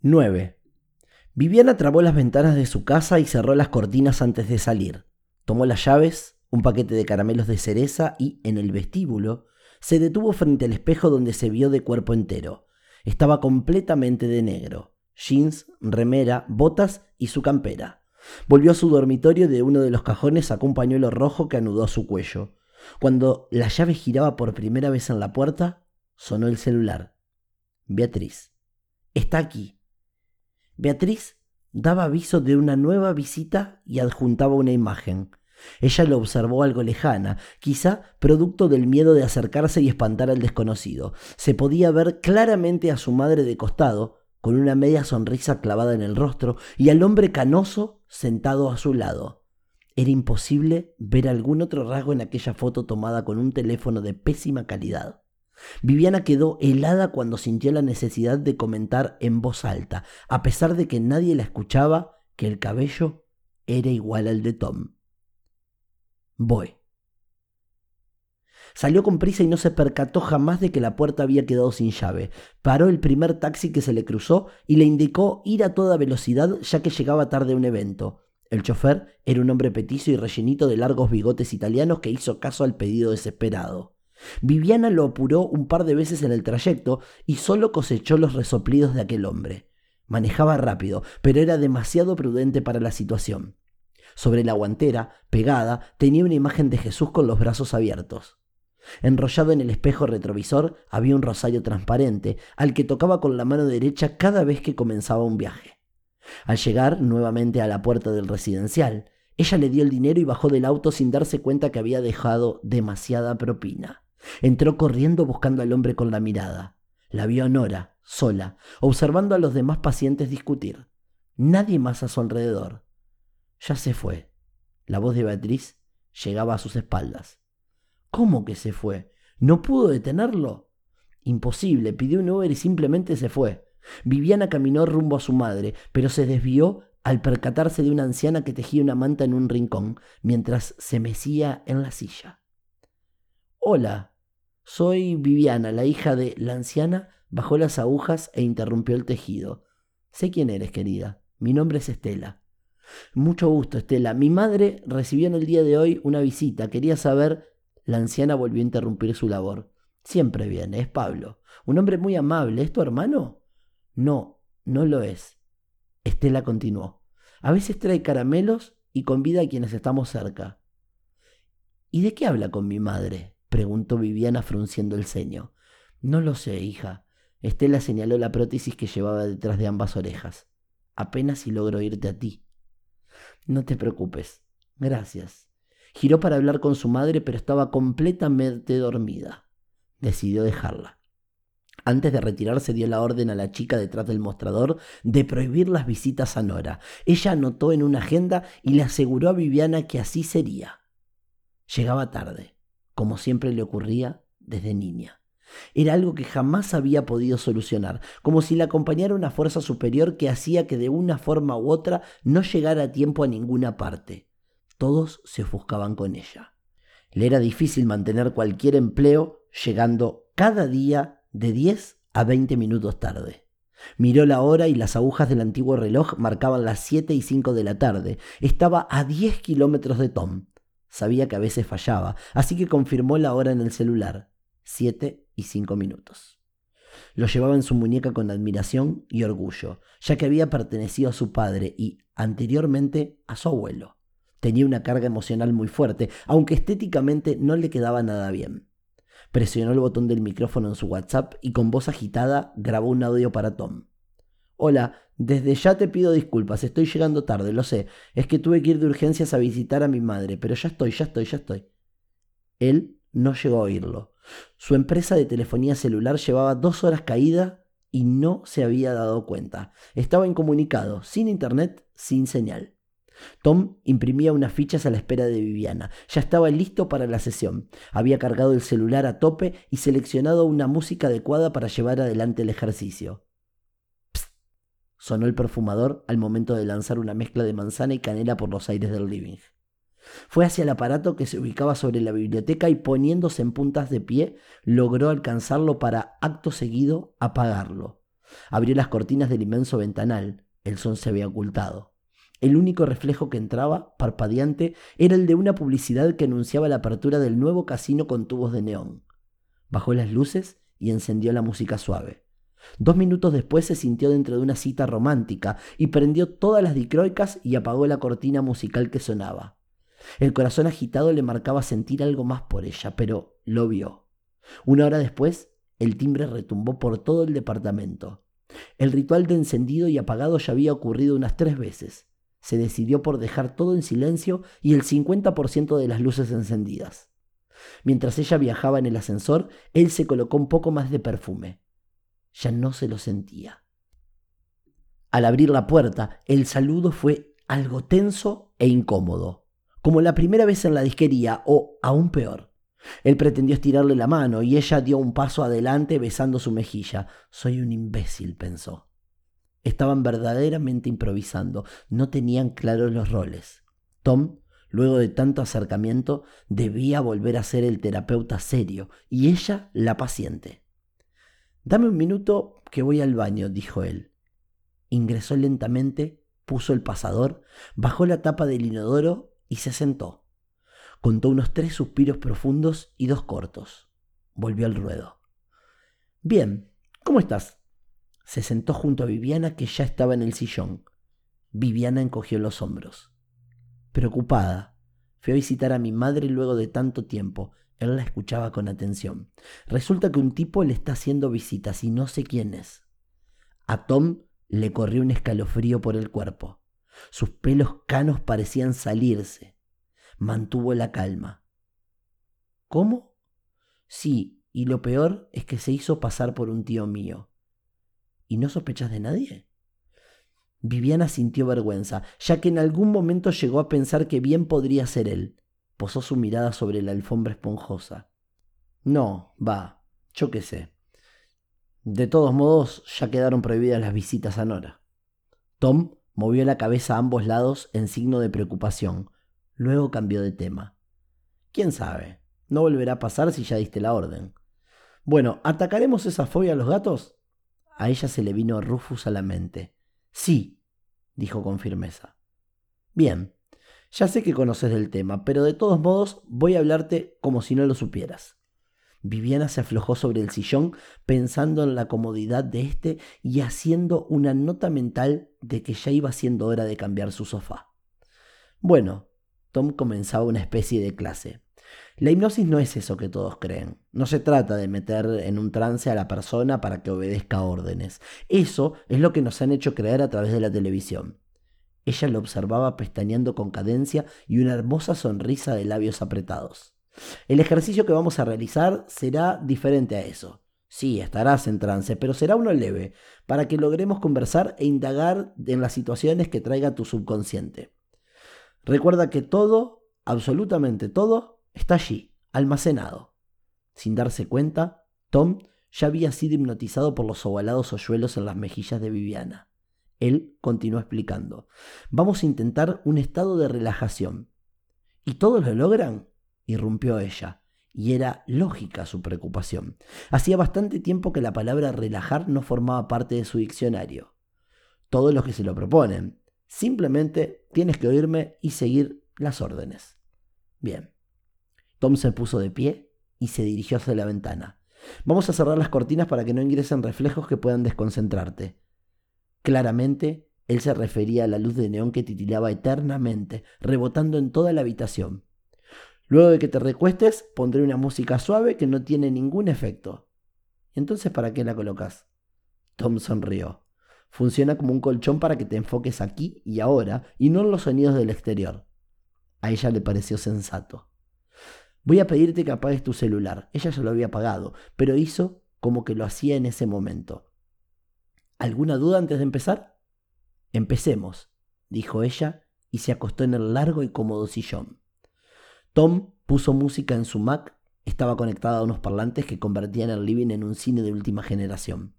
9. Viviana trabó las ventanas de su casa y cerró las cortinas antes de salir. Tomó las llaves, un paquete de caramelos de cereza y, en el vestíbulo, se detuvo frente al espejo donde se vio de cuerpo entero. Estaba completamente de negro. Jeans, remera, botas y su campera. Volvió a su dormitorio de uno de los cajones sacó un pañuelo rojo que anudó a su cuello. Cuando la llave giraba por primera vez en la puerta, sonó el celular. Beatriz. Está aquí. Beatriz daba aviso de una nueva visita y adjuntaba una imagen. Ella lo observó algo lejana, quizá producto del miedo de acercarse y espantar al desconocido. Se podía ver claramente a su madre de costado, con una media sonrisa clavada en el rostro, y al hombre canoso sentado a su lado. Era imposible ver algún otro rasgo en aquella foto tomada con un teléfono de pésima calidad. Viviana quedó helada cuando sintió la necesidad de comentar en voz alta, a pesar de que nadie la escuchaba, que el cabello era igual al de Tom. Voy. Salió con prisa y no se percató jamás de que la puerta había quedado sin llave. Paró el primer taxi que se le cruzó y le indicó ir a toda velocidad ya que llegaba tarde a un evento. El chofer era un hombre petizo y rellenito de largos bigotes italianos que hizo caso al pedido desesperado. Viviana lo apuró un par de veces en el trayecto y solo cosechó los resoplidos de aquel hombre. Manejaba rápido, pero era demasiado prudente para la situación. Sobre la guantera, pegada, tenía una imagen de Jesús con los brazos abiertos. Enrollado en el espejo retrovisor había un rosario transparente, al que tocaba con la mano derecha cada vez que comenzaba un viaje. Al llegar nuevamente a la puerta del residencial, ella le dio el dinero y bajó del auto sin darse cuenta que había dejado demasiada propina. Entró corriendo buscando al hombre con la mirada. La vio a Nora, sola, observando a los demás pacientes discutir. Nadie más a su alrededor. Ya se fue. La voz de Beatriz llegaba a sus espaldas. ¿Cómo que se fue? ¿No pudo detenerlo? Imposible, pidió un Uber y simplemente se fue. Viviana caminó rumbo a su madre, pero se desvió al percatarse de una anciana que tejía una manta en un rincón mientras se mecía en la silla. Hola, soy Viviana, la hija de la anciana, bajó las agujas e interrumpió el tejido. Sé quién eres, querida. Mi nombre es Estela. Mucho gusto, Estela. Mi madre recibió en el día de hoy una visita. Quería saber... La anciana volvió a interrumpir su labor. Siempre viene, es Pablo. Un hombre muy amable. ¿Es tu hermano? No, no lo es. Estela continuó. A veces trae caramelos y convida a quienes estamos cerca. ¿Y de qué habla con mi madre? Preguntó Viviana frunciendo el ceño. No lo sé, hija. Estela señaló la prótesis que llevaba detrás de ambas orejas. Apenas si logro oírte a ti. No te preocupes. Gracias. Giró para hablar con su madre, pero estaba completamente dormida. Decidió dejarla. Antes de retirarse dio la orden a la chica detrás del mostrador de prohibir las visitas a Nora. Ella anotó en una agenda y le aseguró a Viviana que así sería. Llegaba tarde, como siempre le ocurría desde niña. Era algo que jamás había podido solucionar, como si la acompañara una fuerza superior que hacía que de una forma u otra no llegara a tiempo a ninguna parte. Todos se ofuscaban con ella. Le era difícil mantener cualquier empleo llegando cada día de 10 a 20 minutos tarde. Miró la hora y las agujas del antiguo reloj marcaban las 7 y 5 de la tarde. Estaba a 10 kilómetros de Tom. Sabía que a veces fallaba, así que confirmó la hora en el celular siete y cinco minutos. Lo llevaba en su muñeca con admiración y orgullo, ya que había pertenecido a su padre y, anteriormente, a su abuelo. Tenía una carga emocional muy fuerte, aunque estéticamente no le quedaba nada bien. Presionó el botón del micrófono en su WhatsApp y con voz agitada grabó un audio para Tom. Hola, desde ya te pido disculpas, estoy llegando tarde, lo sé. Es que tuve que ir de urgencias a visitar a mi madre, pero ya estoy, ya estoy, ya estoy. Él no llegó a oírlo. Su empresa de telefonía celular llevaba dos horas caída y no se había dado cuenta. Estaba incomunicado, sin internet, sin señal. Tom imprimía unas fichas a la espera de Viviana. Ya estaba listo para la sesión. Había cargado el celular a tope y seleccionado una música adecuada para llevar adelante el ejercicio. Sonó el perfumador al momento de lanzar una mezcla de manzana y canela por los aires del living. Fue hacia el aparato que se ubicaba sobre la biblioteca y poniéndose en puntas de pie, logró alcanzarlo para, acto seguido, apagarlo. Abrió las cortinas del inmenso ventanal. El sol se había ocultado. El único reflejo que entraba, parpadeante, era el de una publicidad que anunciaba la apertura del nuevo casino con tubos de neón. Bajó las luces y encendió la música suave. Dos minutos después se sintió dentro de una cita romántica y prendió todas las dicroicas y apagó la cortina musical que sonaba. El corazón agitado le marcaba sentir algo más por ella, pero lo vio. Una hora después, el timbre retumbó por todo el departamento. El ritual de encendido y apagado ya había ocurrido unas tres veces. Se decidió por dejar todo en silencio y el 50% de las luces encendidas. Mientras ella viajaba en el ascensor, él se colocó un poco más de perfume. Ya no se lo sentía. Al abrir la puerta, el saludo fue algo tenso e incómodo, como la primera vez en la disquería o, aún peor, él pretendió estirarle la mano y ella dio un paso adelante besando su mejilla. Soy un imbécil, pensó. Estaban verdaderamente improvisando, no tenían claros los roles. Tom, luego de tanto acercamiento, debía volver a ser el terapeuta serio y ella la paciente. Dame un minuto que voy al baño, dijo él. Ingresó lentamente, puso el pasador, bajó la tapa del inodoro y se sentó. Contó unos tres suspiros profundos y dos cortos. Volvió al ruedo. Bien, ¿cómo estás? Se sentó junto a Viviana que ya estaba en el sillón. Viviana encogió los hombros. Preocupada, fui a visitar a mi madre luego de tanto tiempo. Él la escuchaba con atención. Resulta que un tipo le está haciendo visitas y no sé quién es. A Tom le corrió un escalofrío por el cuerpo. Sus pelos canos parecían salirse mantuvo la calma. ¿Cómo? Sí, y lo peor es que se hizo pasar por un tío mío. ¿Y no sospechas de nadie? Viviana sintió vergüenza, ya que en algún momento llegó a pensar que bien podría ser él. Posó su mirada sobre la alfombra esponjosa. No, va, yo qué sé. De todos modos, ya quedaron prohibidas las visitas a Nora. Tom movió la cabeza a ambos lados en signo de preocupación, Luego cambió de tema. ¿Quién sabe? No volverá a pasar si ya diste la orden. Bueno, ¿atacaremos esa fobia a los gatos? A ella se le vino Rufus a la mente. Sí, dijo con firmeza. Bien, ya sé que conoces del tema, pero de todos modos voy a hablarte como si no lo supieras. Viviana se aflojó sobre el sillón pensando en la comodidad de éste y haciendo una nota mental de que ya iba siendo hora de cambiar su sofá. Bueno, Tom comenzaba una especie de clase. La hipnosis no es eso que todos creen. No se trata de meter en un trance a la persona para que obedezca órdenes. Eso es lo que nos han hecho creer a través de la televisión. Ella lo observaba pestañeando con cadencia y una hermosa sonrisa de labios apretados. El ejercicio que vamos a realizar será diferente a eso. Sí, estarás en trance, pero será uno leve, para que logremos conversar e indagar en las situaciones que traiga tu subconsciente. Recuerda que todo, absolutamente todo, está allí, almacenado. Sin darse cuenta, Tom ya había sido hipnotizado por los ovalados hoyuelos en las mejillas de Viviana. Él continuó explicando. Vamos a intentar un estado de relajación. ¿Y todos lo logran? irrumpió ella, y era lógica su preocupación. Hacía bastante tiempo que la palabra relajar no formaba parte de su diccionario. Todos los que se lo proponen, Simplemente tienes que oírme y seguir las órdenes. Bien. Tom se puso de pie y se dirigió hacia la ventana. Vamos a cerrar las cortinas para que no ingresen reflejos que puedan desconcentrarte. Claramente, él se refería a la luz de neón que titilaba eternamente, rebotando en toda la habitación. Luego de que te recuestes, pondré una música suave que no tiene ningún efecto. Entonces, ¿para qué la colocas? Tom sonrió. Funciona como un colchón para que te enfoques aquí y ahora y no en los sonidos del exterior. A ella le pareció sensato. Voy a pedirte que apagues tu celular. Ella ya lo había apagado, pero hizo como que lo hacía en ese momento. ¿Alguna duda antes de empezar? Empecemos, dijo ella y se acostó en el largo y cómodo sillón. Tom puso música en su Mac, estaba conectada a unos parlantes que convertían el living en un cine de última generación.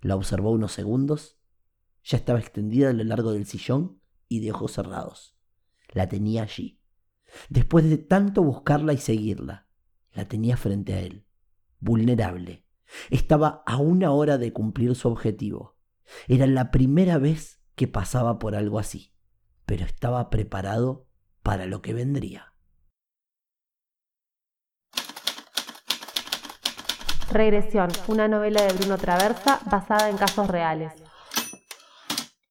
La observó unos segundos. Ya estaba extendida a lo largo del sillón y de ojos cerrados. La tenía allí. Después de tanto buscarla y seguirla, la tenía frente a él, vulnerable, Estaba a una hora de cumplir su objetivo. Era la primera vez que pasaba por algo así, pero estaba preparado para lo que vendría. Regresión, una novela de Bruno Traversa basada en casos reales.